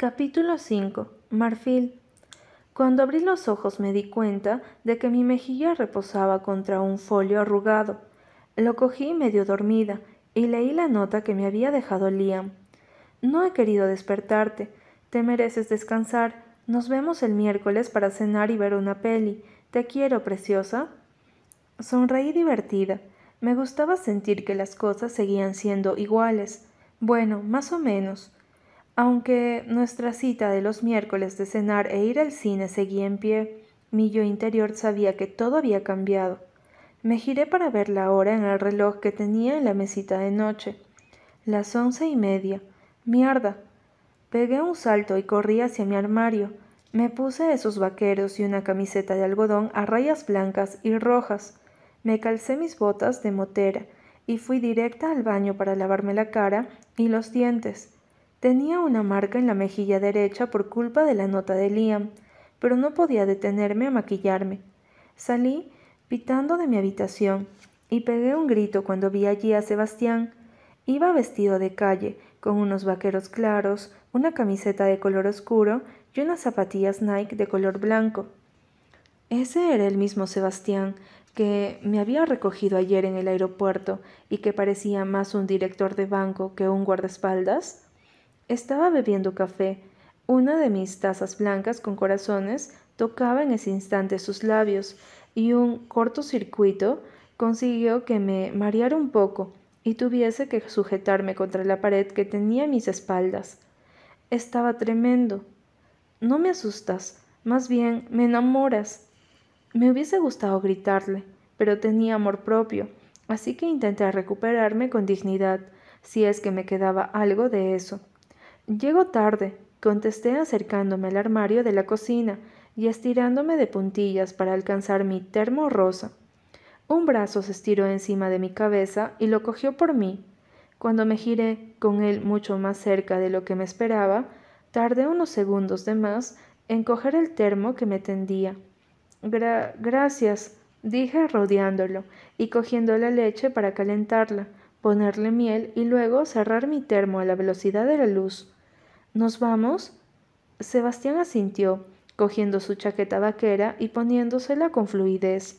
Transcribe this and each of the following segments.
Capítulo 5. Marfil. Cuando abrí los ojos me di cuenta de que mi mejilla reposaba contra un folio arrugado. Lo cogí medio dormida y leí la nota que me había dejado Liam. No he querido despertarte. Te mereces descansar. Nos vemos el miércoles para cenar y ver una peli. Te quiero, preciosa. Sonreí divertida. Me gustaba sentir que las cosas seguían siendo iguales. Bueno, más o menos. Aunque nuestra cita de los miércoles de cenar e ir al cine seguía en pie, mi yo interior sabía que todo había cambiado. Me giré para ver la hora en el reloj que tenía en la mesita de noche. Las once y media. Mierda. Pegué un salto y corrí hacia mi armario. Me puse esos vaqueros y una camiseta de algodón a rayas blancas y rojas. Me calcé mis botas de motera y fui directa al baño para lavarme la cara y los dientes. Tenía una marca en la mejilla derecha por culpa de la nota de Liam, pero no podía detenerme a maquillarme. Salí pitando de mi habitación y pegué un grito cuando vi allí a Sebastián. Iba vestido de calle, con unos vaqueros claros, una camiseta de color oscuro y unas zapatillas Nike de color blanco. Ese era el mismo Sebastián que me había recogido ayer en el aeropuerto y que parecía más un director de banco que un guardaespaldas. Estaba bebiendo café. Una de mis tazas blancas con corazones tocaba en ese instante sus labios y un cortocircuito consiguió que me mareara un poco y tuviese que sujetarme contra la pared que tenía a mis espaldas. Estaba tremendo. No me asustas, más bien me enamoras. Me hubiese gustado gritarle, pero tenía amor propio, así que intenté recuperarme con dignidad, si es que me quedaba algo de eso. Llego tarde, contesté acercándome al armario de la cocina y estirándome de puntillas para alcanzar mi termo rosa. Un brazo se estiró encima de mi cabeza y lo cogió por mí. Cuando me giré, con él mucho más cerca de lo que me esperaba, tardé unos segundos de más en coger el termo que me tendía. gracias, dije rodeándolo y cogiendo la leche para calentarla, ponerle miel y luego cerrar mi termo a la velocidad de la luz. ¿Nos vamos? Sebastián asintió, cogiendo su chaqueta vaquera y poniéndosela con fluidez.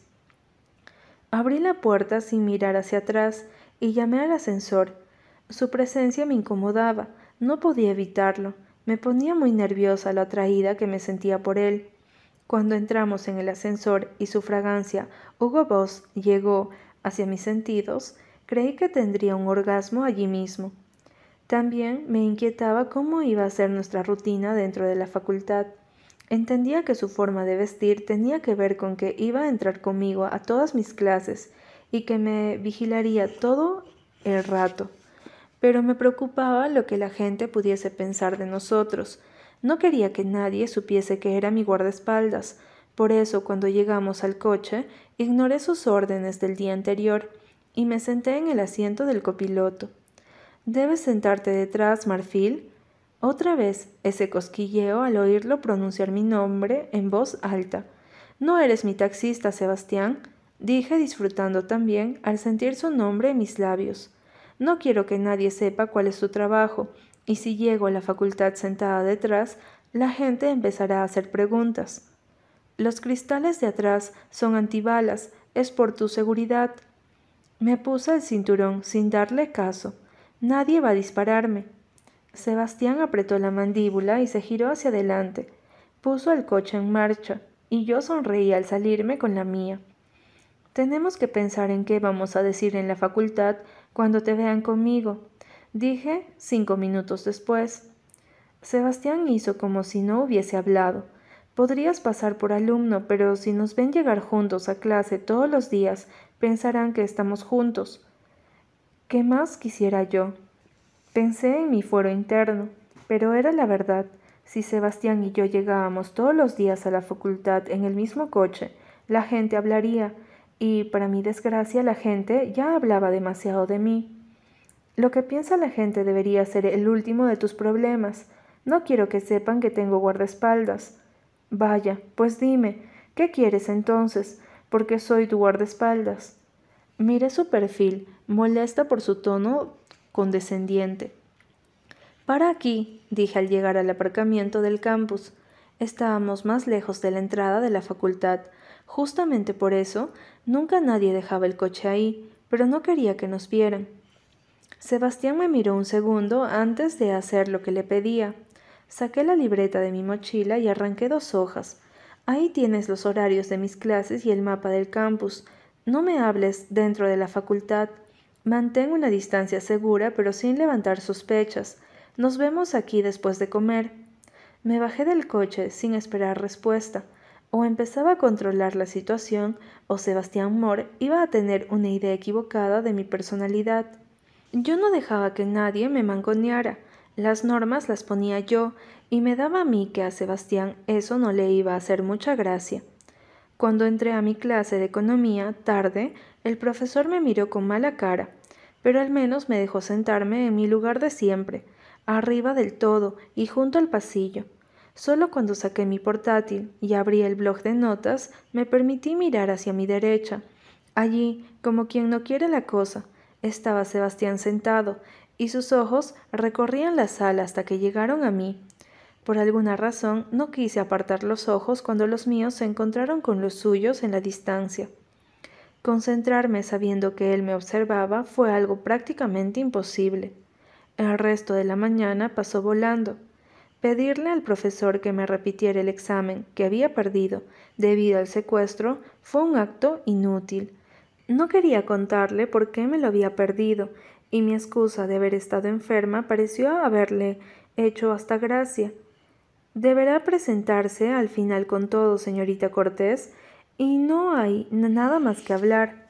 Abrí la puerta sin mirar hacia atrás y llamé al ascensor. Su presencia me incomodaba, no podía evitarlo. Me ponía muy nerviosa la atraída que me sentía por él. Cuando entramos en el ascensor y su fragancia Hugo Boss llegó hacia mis sentidos, creí que tendría un orgasmo allí mismo. También me inquietaba cómo iba a ser nuestra rutina dentro de la facultad. Entendía que su forma de vestir tenía que ver con que iba a entrar conmigo a todas mis clases y que me vigilaría todo el rato. Pero me preocupaba lo que la gente pudiese pensar de nosotros. No quería que nadie supiese que era mi guardaespaldas. Por eso, cuando llegamos al coche, ignoré sus órdenes del día anterior y me senté en el asiento del copiloto. Debes sentarte detrás, Marfil. Otra vez ese cosquilleo al oírlo pronunciar mi nombre en voz alta. No eres mi taxista, Sebastián, dije disfrutando también al sentir su nombre en mis labios. No quiero que nadie sepa cuál es su trabajo, y si llego a la facultad sentada detrás, la gente empezará a hacer preguntas. Los cristales de atrás son antibalas, es por tu seguridad. Me puse el cinturón sin darle caso. Nadie va a dispararme. Sebastián apretó la mandíbula y se giró hacia adelante. Puso el coche en marcha, y yo sonreí al salirme con la mía. Tenemos que pensar en qué vamos a decir en la facultad cuando te vean conmigo, dije cinco minutos después. Sebastián hizo como si no hubiese hablado. Podrías pasar por alumno, pero si nos ven llegar juntos a clase todos los días, pensarán que estamos juntos. ¿Qué más quisiera yo? Pensé en mi fuero interno, pero era la verdad. Si Sebastián y yo llegábamos todos los días a la facultad en el mismo coche, la gente hablaría, y para mi desgracia la gente ya hablaba demasiado de mí. Lo que piensa la gente debería ser el último de tus problemas. No quiero que sepan que tengo guardaespaldas. Vaya, pues dime, ¿qué quieres entonces? Porque soy tu guardaespaldas. Miré su perfil, molesta por su tono condescendiente. Para aquí, dije al llegar al aparcamiento del campus. Estábamos más lejos de la entrada de la facultad. Justamente por eso, nunca nadie dejaba el coche ahí, pero no quería que nos vieran. Sebastián me miró un segundo antes de hacer lo que le pedía. Saqué la libreta de mi mochila y arranqué dos hojas. Ahí tienes los horarios de mis clases y el mapa del campus. No me hables dentro de la facultad. Mantén una distancia segura, pero sin levantar sospechas. Nos vemos aquí después de comer. Me bajé del coche sin esperar respuesta. O empezaba a controlar la situación, o Sebastián Moore iba a tener una idea equivocada de mi personalidad. Yo no dejaba que nadie me mangoneara. Las normas las ponía yo, y me daba a mí que a Sebastián eso no le iba a hacer mucha gracia. Cuando entré a mi clase de economía, tarde, el profesor me miró con mala cara, pero al menos me dejó sentarme en mi lugar de siempre, arriba del todo y junto al pasillo. Solo cuando saqué mi portátil y abrí el blog de notas, me permití mirar hacia mi derecha. Allí, como quien no quiere la cosa, estaba Sebastián sentado, y sus ojos recorrían la sala hasta que llegaron a mí. Por alguna razón no quise apartar los ojos cuando los míos se encontraron con los suyos en la distancia. Concentrarme sabiendo que él me observaba fue algo prácticamente imposible. El resto de la mañana pasó volando. Pedirle al profesor que me repitiera el examen que había perdido debido al secuestro fue un acto inútil. No quería contarle por qué me lo había perdido, y mi excusa de haber estado enferma pareció haberle hecho hasta gracia. Deberá presentarse al final con todo, señorita Cortés, y no hay nada más que hablar.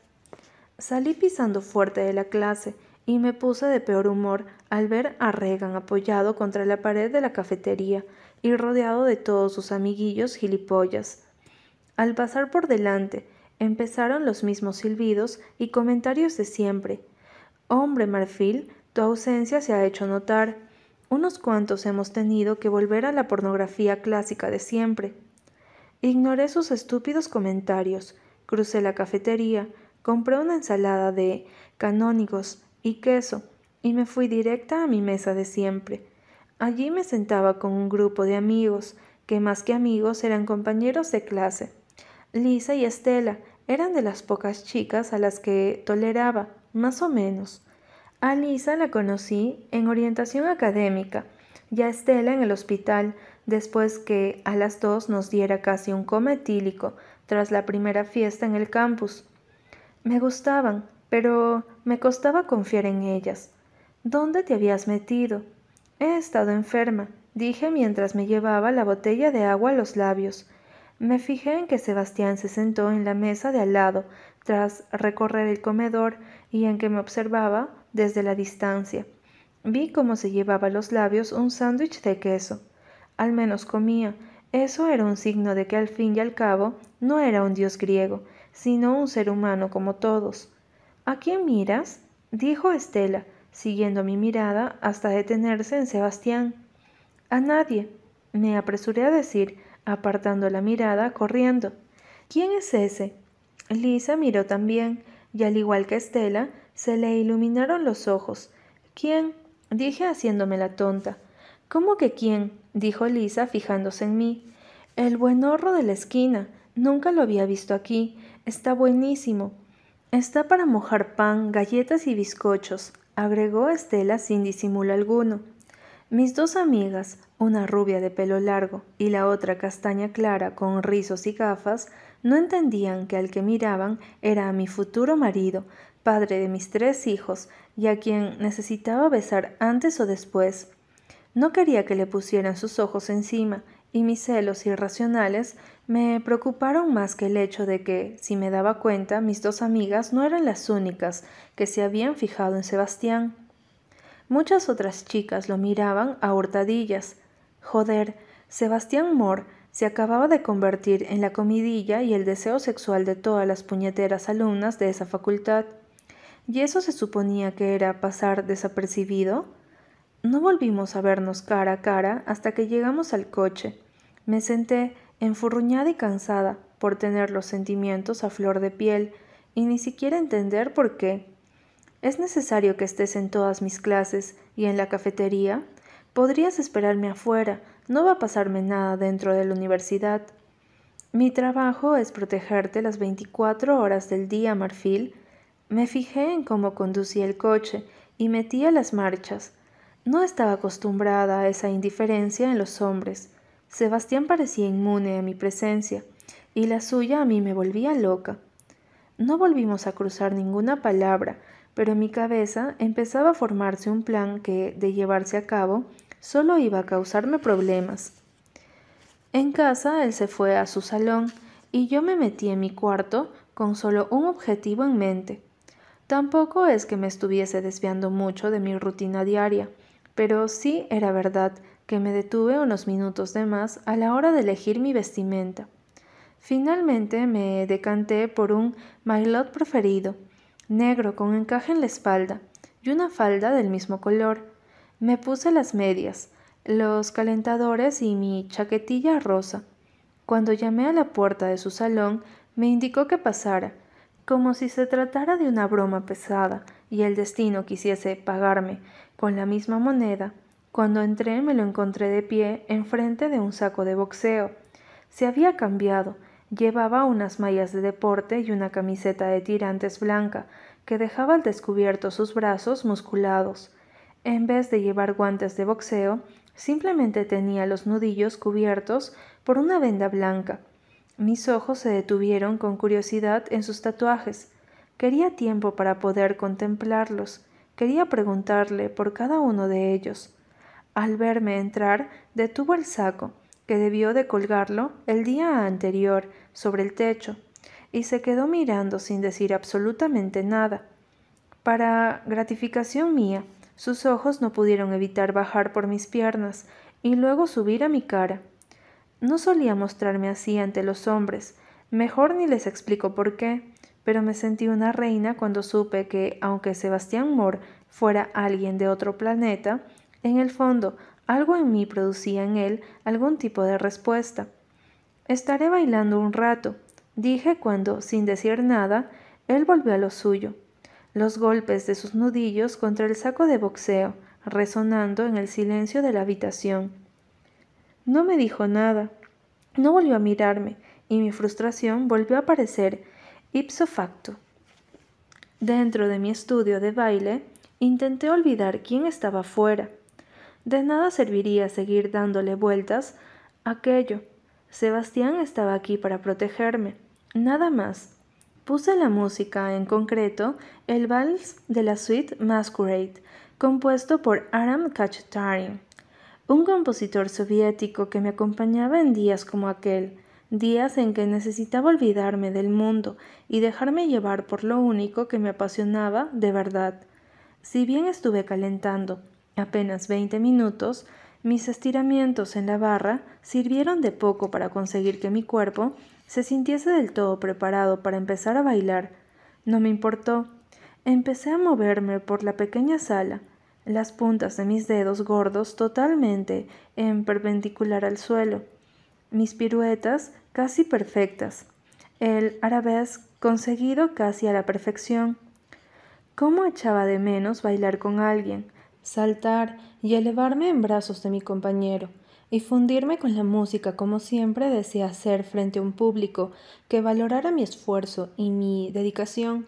Salí pisando fuerte de la clase y me puse de peor humor al ver a Regan apoyado contra la pared de la cafetería y rodeado de todos sus amiguillos gilipollas. Al pasar por delante, empezaron los mismos silbidos y comentarios de siempre. Hombre, Marfil, tu ausencia se ha hecho notar. Unos cuantos hemos tenido que volver a la pornografía clásica de siempre. Ignoré sus estúpidos comentarios, crucé la cafetería, compré una ensalada de canónigos y queso y me fui directa a mi mesa de siempre. Allí me sentaba con un grupo de amigos, que más que amigos eran compañeros de clase. Lisa y Estela, eran de las pocas chicas a las que toleraba, más o menos. A Lisa la conocí en orientación académica y a Estela en el hospital, después que a las dos nos diera casi un coma etílico tras la primera fiesta en el campus. Me gustaban, pero me costaba confiar en ellas. ¿Dónde te habías metido? He estado enferma, dije mientras me llevaba la botella de agua a los labios. Me fijé en que Sebastián se sentó en la mesa de al lado, tras recorrer el comedor, y en que me observaba desde la distancia. Vi cómo se llevaba a los labios un sándwich de queso. Al menos comía. Eso era un signo de que al fin y al cabo no era un dios griego, sino un ser humano como todos. ¿A quién miras? dijo Estela, siguiendo mi mirada hasta detenerse en Sebastián. A nadie, me apresuré a decir, apartando la mirada, corriendo. ¿Quién es ese? Lisa miró también, y al igual que Estela, se le iluminaron los ojos. ¿Quién? dije haciéndome la tonta. ¿Cómo que quién? dijo Lisa fijándose en mí. El buenorro de la esquina. Nunca lo había visto aquí. Está buenísimo. Está para mojar pan, galletas y bizcochos, agregó Estela sin disimulo alguno. Mis dos amigas, una rubia de pelo largo y la otra castaña clara con rizos y gafas, no entendían que al que miraban era a mi futuro marido, padre de mis tres hijos, y a quien necesitaba besar antes o después. No quería que le pusieran sus ojos encima, y mis celos irracionales me preocuparon más que el hecho de que, si me daba cuenta, mis dos amigas no eran las únicas que se habían fijado en Sebastián. Muchas otras chicas lo miraban a hurtadillas, Joder, Sebastián Moore se acababa de convertir en la comidilla y el deseo sexual de todas las puñeteras alumnas de esa facultad. ¿Y eso se suponía que era pasar desapercibido? No volvimos a vernos cara a cara hasta que llegamos al coche. Me senté, enfurruñada y cansada, por tener los sentimientos a flor de piel, y ni siquiera entender por qué. ¿Es necesario que estés en todas mis clases y en la cafetería? Podrías esperarme afuera, no va a pasarme nada dentro de la universidad. Mi trabajo es protegerte las 24 horas del día, Marfil. Me fijé en cómo conducía el coche y metía las marchas. No estaba acostumbrada a esa indiferencia en los hombres. Sebastián parecía inmune a mi presencia, y la suya a mí me volvía loca. No volvimos a cruzar ninguna palabra, pero en mi cabeza empezaba a formarse un plan que, de llevarse a cabo, solo iba a causarme problemas. En casa él se fue a su salón y yo me metí en mi cuarto con solo un objetivo en mente. Tampoco es que me estuviese desviando mucho de mi rutina diaria, pero sí era verdad que me detuve unos minutos de más a la hora de elegir mi vestimenta. Finalmente me decanté por un maillot preferido, negro con encaje en la espalda y una falda del mismo color. Me puse las medias, los calentadores y mi chaquetilla rosa. Cuando llamé a la puerta de su salón, me indicó que pasara, como si se tratara de una broma pesada y el destino quisiese pagarme con la misma moneda. Cuando entré me lo encontré de pie enfrente de un saco de boxeo. Se había cambiado, llevaba unas mallas de deporte y una camiseta de tirantes blanca que dejaba al descubierto sus brazos musculados. En vez de llevar guantes de boxeo, simplemente tenía los nudillos cubiertos por una venda blanca. Mis ojos se detuvieron con curiosidad en sus tatuajes. Quería tiempo para poder contemplarlos. Quería preguntarle por cada uno de ellos. Al verme entrar, detuvo el saco, que debió de colgarlo el día anterior sobre el techo, y se quedó mirando sin decir absolutamente nada. Para gratificación mía, sus ojos no pudieron evitar bajar por mis piernas y luego subir a mi cara. No solía mostrarme así ante los hombres, mejor ni les explico por qué, pero me sentí una reina cuando supe que, aunque Sebastián Moore fuera alguien de otro planeta, en el fondo algo en mí producía en él algún tipo de respuesta. Estaré bailando un rato, dije cuando, sin decir nada, él volvió a lo suyo los golpes de sus nudillos contra el saco de boxeo, resonando en el silencio de la habitación. No me dijo nada, no volvió a mirarme, y mi frustración volvió a aparecer ipso facto. Dentro de mi estudio de baile, intenté olvidar quién estaba fuera. De nada serviría seguir dándole vueltas a aquello. Sebastián estaba aquí para protegerme, nada más. Puse la música, en concreto, el vals de la suite Masquerade, compuesto por Aram Khachaturian, un compositor soviético que me acompañaba en días como aquel, días en que necesitaba olvidarme del mundo y dejarme llevar por lo único que me apasionaba de verdad. Si bien estuve calentando apenas veinte minutos, mis estiramientos en la barra sirvieron de poco para conseguir que mi cuerpo se sintiese del todo preparado para empezar a bailar. No me importó. Empecé a moverme por la pequeña sala, las puntas de mis dedos gordos totalmente en perpendicular al suelo, mis piruetas casi perfectas, el arabesque conseguido casi a la perfección. ¿Cómo echaba de menos bailar con alguien, saltar y elevarme en brazos de mi compañero? y fundirme con la música como siempre deseé hacer frente a un público que valorara mi esfuerzo y mi dedicación.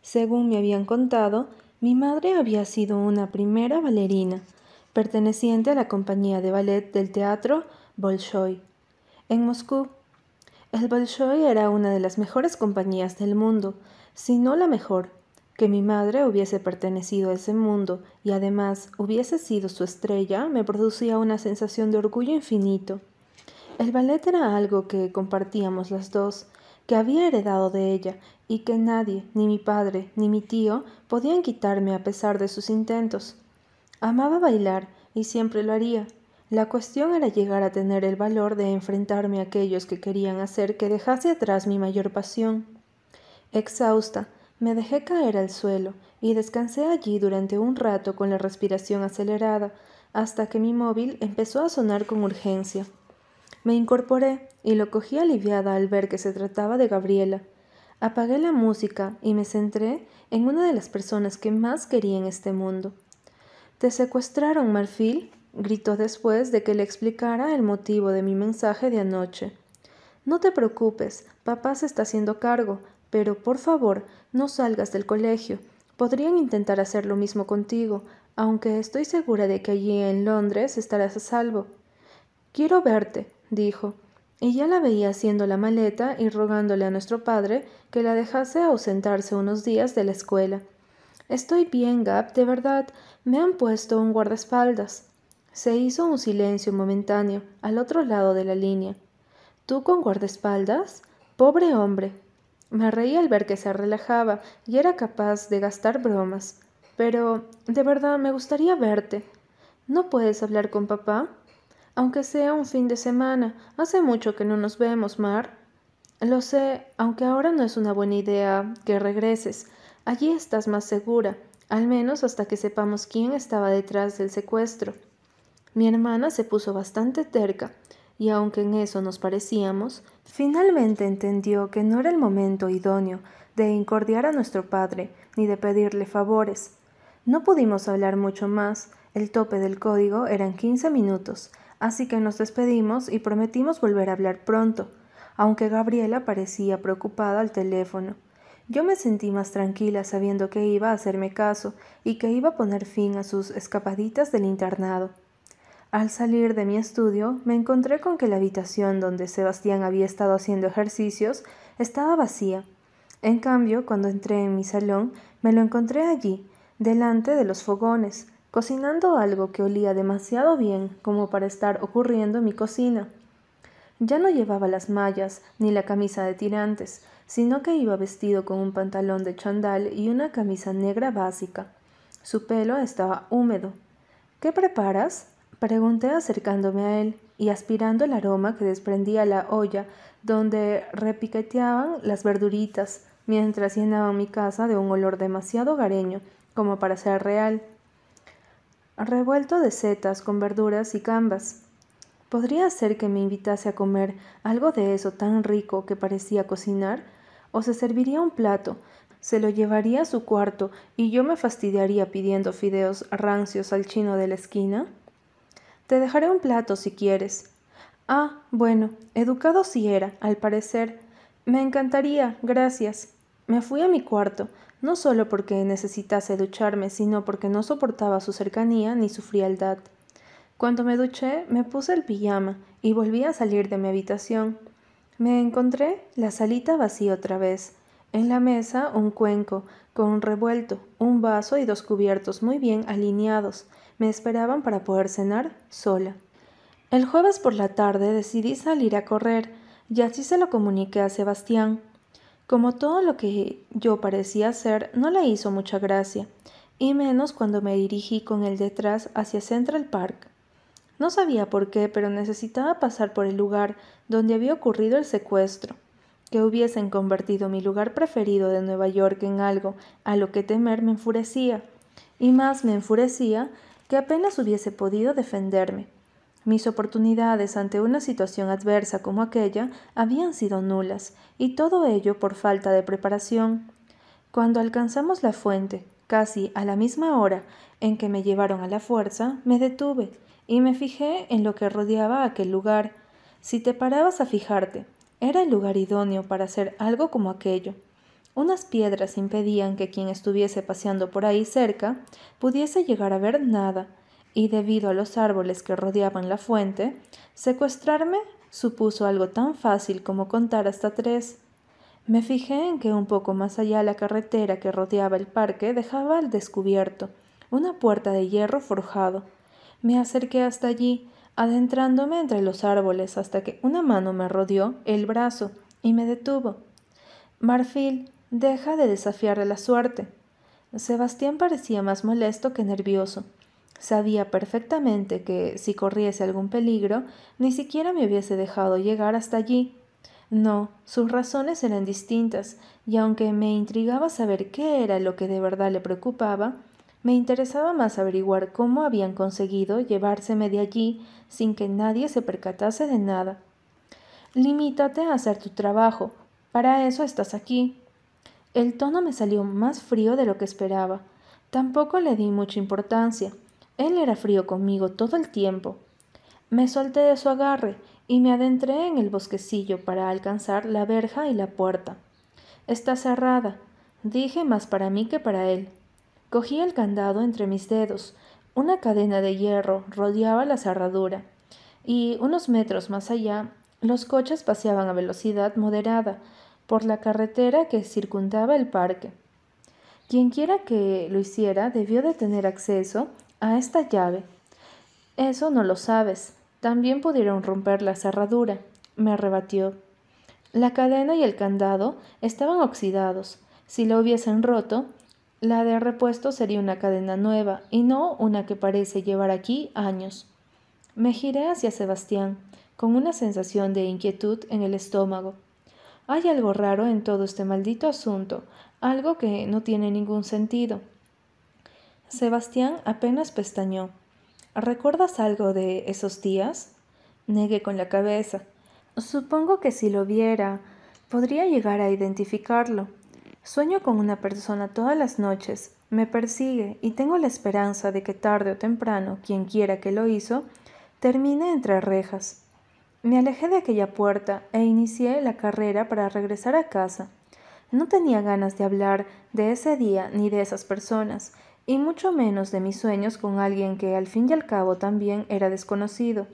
Según me habían contado, mi madre había sido una primera bailarina, perteneciente a la compañía de ballet del teatro Bolshoi, en Moscú. El Bolshoi era una de las mejores compañías del mundo, si no la mejor, que mi madre hubiese pertenecido a ese mundo y además hubiese sido su estrella me producía una sensación de orgullo infinito. El ballet era algo que compartíamos las dos, que había heredado de ella y que nadie, ni mi padre, ni mi tío, podían quitarme a pesar de sus intentos. Amaba bailar y siempre lo haría. La cuestión era llegar a tener el valor de enfrentarme a aquellos que querían hacer que dejase atrás mi mayor pasión. Exhausta, me dejé caer al suelo y descansé allí durante un rato con la respiración acelerada, hasta que mi móvil empezó a sonar con urgencia. Me incorporé y lo cogí aliviada al ver que se trataba de Gabriela. Apagué la música y me centré en una de las personas que más quería en este mundo. ¿Te secuestraron, Marfil? gritó después de que le explicara el motivo de mi mensaje de anoche. No te preocupes, papá se está haciendo cargo, pero por favor, no salgas del colegio. Podrían intentar hacer lo mismo contigo, aunque estoy segura de que allí en Londres estarás a salvo. Quiero verte, dijo, y ya la veía haciendo la maleta y rogándole a nuestro padre que la dejase ausentarse unos días de la escuela. Estoy bien, Gap, de verdad. Me han puesto un guardaespaldas. Se hizo un silencio momentáneo al otro lado de la línea. ¿Tú con guardaespaldas? Pobre hombre. Me reí al ver que se relajaba y era capaz de gastar bromas. Pero, de verdad, me gustaría verte. ¿No puedes hablar con papá? Aunque sea un fin de semana. Hace mucho que no nos vemos, Mar. Lo sé, aunque ahora no es una buena idea que regreses. Allí estás más segura, al menos hasta que sepamos quién estaba detrás del secuestro. Mi hermana se puso bastante terca, y aunque en eso nos parecíamos, finalmente entendió que no era el momento idóneo de incordiar a nuestro padre ni de pedirle favores. No pudimos hablar mucho más, el tope del código eran quince minutos, así que nos despedimos y prometimos volver a hablar pronto, aunque Gabriela parecía preocupada al teléfono. Yo me sentí más tranquila sabiendo que iba a hacerme caso y que iba a poner fin a sus escapaditas del internado. Al salir de mi estudio, me encontré con que la habitación donde Sebastián había estado haciendo ejercicios estaba vacía. En cambio, cuando entré en mi salón, me lo encontré allí, delante de los fogones, cocinando algo que olía demasiado bien como para estar ocurriendo en mi cocina. Ya no llevaba las mallas ni la camisa de tirantes, sino que iba vestido con un pantalón de chandal y una camisa negra básica. Su pelo estaba húmedo. ¿Qué preparas? Pregunté acercándome a él y aspirando el aroma que desprendía la olla donde repiqueteaban las verduritas, mientras llenaban mi casa de un olor demasiado hogareño como para ser real. Revuelto de setas con verduras y gambas. ¿Podría ser que me invitase a comer algo de eso tan rico que parecía cocinar? ¿O se serviría un plato, se lo llevaría a su cuarto y yo me fastidiaría pidiendo fideos rancios al chino de la esquina? Te dejaré un plato si quieres. Ah, bueno, educado sí era, al parecer. Me encantaría, gracias. Me fui a mi cuarto, no solo porque necesitase ducharme, sino porque no soportaba su cercanía ni su frialdad. Cuando me duché, me puse el pijama y volví a salir de mi habitación. Me encontré la salita vacía otra vez. En la mesa un cuenco con un revuelto, un vaso y dos cubiertos muy bien alineados, me esperaban para poder cenar sola. El jueves por la tarde decidí salir a correr y así se lo comuniqué a Sebastián. Como todo lo que yo parecía hacer no le hizo mucha gracia, y menos cuando me dirigí con él detrás hacia Central Park. No sabía por qué, pero necesitaba pasar por el lugar donde había ocurrido el secuestro. Que hubiesen convertido mi lugar preferido de Nueva York en algo a lo que temer me enfurecía, y más me enfurecía que apenas hubiese podido defenderme. Mis oportunidades ante una situación adversa como aquella habían sido nulas, y todo ello por falta de preparación. Cuando alcanzamos la fuente, casi a la misma hora en que me llevaron a la fuerza, me detuve y me fijé en lo que rodeaba aquel lugar. Si te parabas a fijarte, era el lugar idóneo para hacer algo como aquello. Unas piedras impedían que quien estuviese paseando por ahí cerca pudiese llegar a ver nada, y debido a los árboles que rodeaban la fuente, secuestrarme supuso algo tan fácil como contar hasta tres. Me fijé en que un poco más allá la carretera que rodeaba el parque dejaba al descubierto una puerta de hierro forjado. Me acerqué hasta allí, adentrándome entre los árboles hasta que una mano me rodeó el brazo y me detuvo. Marfil, Deja de desafiar a la suerte. Sebastián parecía más molesto que nervioso. Sabía perfectamente que, si corriese algún peligro, ni siquiera me hubiese dejado llegar hasta allí. No, sus razones eran distintas, y aunque me intrigaba saber qué era lo que de verdad le preocupaba, me interesaba más averiguar cómo habían conseguido llevárseme de allí sin que nadie se percatase de nada. Limítate a hacer tu trabajo. Para eso estás aquí. El tono me salió más frío de lo que esperaba. Tampoco le di mucha importancia. Él era frío conmigo todo el tiempo. Me solté de su agarre y me adentré en el bosquecillo para alcanzar la verja y la puerta. Está cerrada, dije más para mí que para él. Cogí el candado entre mis dedos. Una cadena de hierro rodeaba la cerradura, y unos metros más allá los coches paseaban a velocidad moderada por la carretera que circundaba el parque. Quienquiera que lo hiciera debió de tener acceso a esta llave. Eso no lo sabes. También pudieron romper la cerradura, me rebatió. La cadena y el candado estaban oxidados. Si lo hubiesen roto, la de repuesto sería una cadena nueva y no una que parece llevar aquí años. Me giré hacia Sebastián, con una sensación de inquietud en el estómago. Hay algo raro en todo este maldito asunto, algo que no tiene ningún sentido. Sebastián apenas pestañó. ¿Recuerdas algo de esos días? Negué con la cabeza. Supongo que si lo viera, podría llegar a identificarlo. Sueño con una persona todas las noches, me persigue y tengo la esperanza de que tarde o temprano, quien quiera que lo hizo, termine entre rejas. Me alejé de aquella puerta e inicié la carrera para regresar a casa. No tenía ganas de hablar de ese día ni de esas personas, y mucho menos de mis sueños con alguien que al fin y al cabo también era desconocido.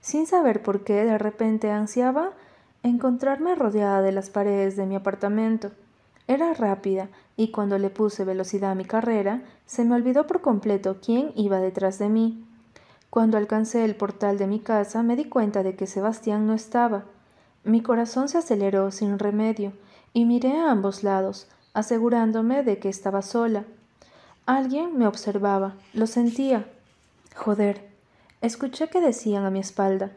Sin saber por qué, de repente ansiaba encontrarme rodeada de las paredes de mi apartamento. Era rápida, y cuando le puse velocidad a mi carrera, se me olvidó por completo quién iba detrás de mí. Cuando alcancé el portal de mi casa me di cuenta de que Sebastián no estaba. Mi corazón se aceleró sin remedio, y miré a ambos lados, asegurándome de que estaba sola. Alguien me observaba, lo sentía. Joder, escuché que decían a mi espalda.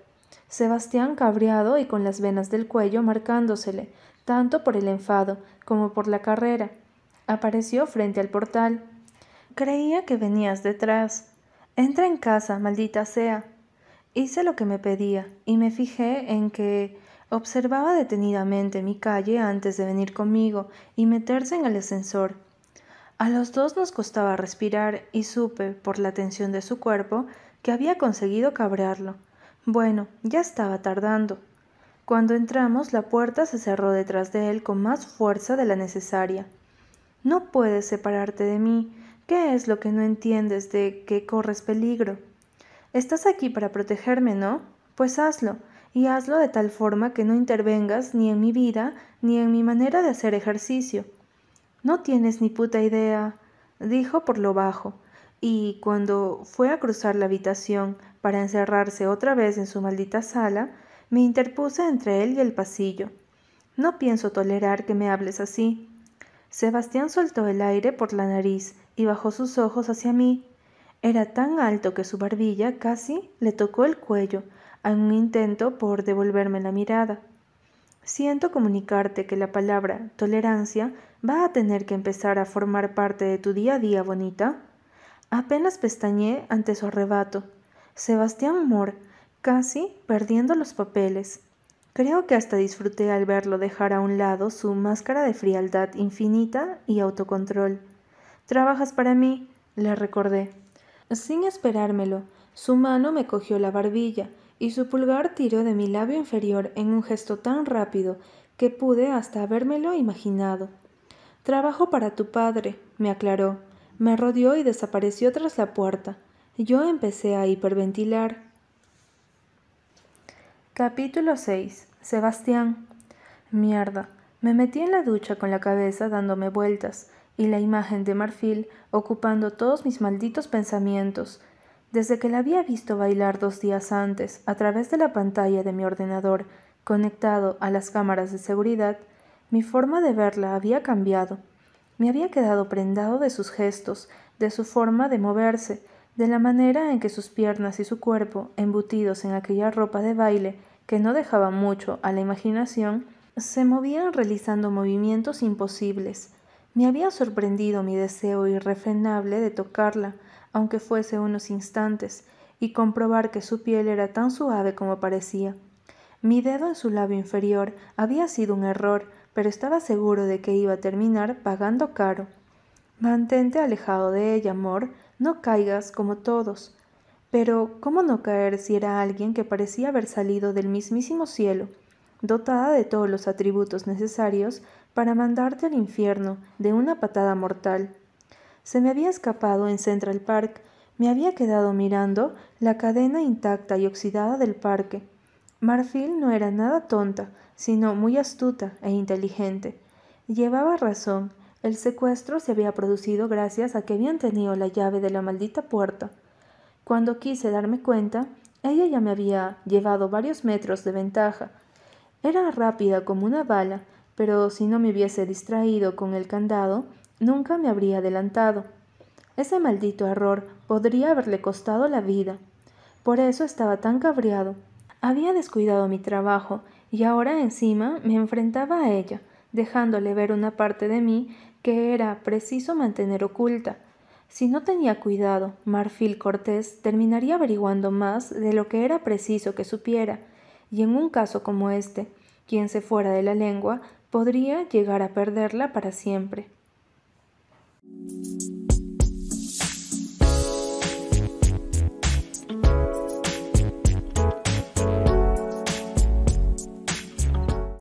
Sebastián cabreado y con las venas del cuello marcándosele, tanto por el enfado como por la carrera. Apareció frente al portal. Creía que venías detrás. Entra en casa, maldita sea. Hice lo que me pedía y me fijé en que observaba detenidamente mi calle antes de venir conmigo y meterse en el ascensor. A los dos nos costaba respirar y supe, por la tensión de su cuerpo, que había conseguido cabrearlo. Bueno, ya estaba tardando. Cuando entramos, la puerta se cerró detrás de él con más fuerza de la necesaria. No puedes separarte de mí. ¿Qué es lo que no entiendes de que corres peligro? Estás aquí para protegerme, ¿no? Pues hazlo, y hazlo de tal forma que no intervengas ni en mi vida ni en mi manera de hacer ejercicio. No tienes ni puta idea, dijo por lo bajo, y cuando fue a cruzar la habitación para encerrarse otra vez en su maldita sala, me interpuse entre él y el pasillo. No pienso tolerar que me hables así. Sebastián soltó el aire por la nariz y bajó sus ojos hacia mí. Era tan alto que su barbilla casi le tocó el cuello en un intento por devolverme la mirada. Siento comunicarte que la palabra tolerancia va a tener que empezar a formar parte de tu día a día, bonita. Apenas pestañé ante su arrebato. Sebastián Moore, casi perdiendo los papeles. Creo que hasta disfruté al verlo dejar a un lado su máscara de frialdad infinita y autocontrol. Trabajas para mí, le recordé. Sin esperármelo, su mano me cogió la barbilla y su pulgar tiró de mi labio inferior en un gesto tan rápido que pude hasta habérmelo imaginado. Trabajo para tu padre, me aclaró. Me rodeó y desapareció tras la puerta. Yo empecé a hiperventilar. Capítulo 6. Sebastián. Mierda. Me metí en la ducha con la cabeza dándome vueltas y la imagen de Marfil ocupando todos mis malditos pensamientos, desde que la había visto bailar dos días antes a través de la pantalla de mi ordenador conectado a las cámaras de seguridad, mi forma de verla había cambiado. Me había quedado prendado de sus gestos, de su forma de moverse, de la manera en que sus piernas y su cuerpo, embutidos en aquella ropa de baile que no dejaba mucho a la imaginación, se movían realizando movimientos imposibles. Me había sorprendido mi deseo irrefrenable de tocarla, aunque fuese unos instantes, y comprobar que su piel era tan suave como parecía. Mi dedo en su labio inferior había sido un error, pero estaba seguro de que iba a terminar pagando caro. Mantente alejado de ella, amor, no caigas como todos. Pero, ¿cómo no caer si era alguien que parecía haber salido del mismísimo cielo, dotada de todos los atributos necesarios para mandarte al infierno de una patada mortal? Se me había escapado en Central Park, me había quedado mirando la cadena intacta y oxidada del parque. Marfil no era nada tonta, sino muy astuta e inteligente. Llevaba razón, el secuestro se había producido gracias a que habían tenido la llave de la maldita puerta. Cuando quise darme cuenta, ella ya me había llevado varios metros de ventaja. Era rápida como una bala, pero si no me hubiese distraído con el candado, nunca me habría adelantado. Ese maldito error podría haberle costado la vida. Por eso estaba tan cabreado. Había descuidado mi trabajo y ahora encima me enfrentaba a ella, dejándole ver una parte de mí que era preciso mantener oculta. Si no tenía cuidado, Marfil Cortés terminaría averiguando más de lo que era preciso que supiera, y en un caso como este, quien se fuera de la lengua podría llegar a perderla para siempre.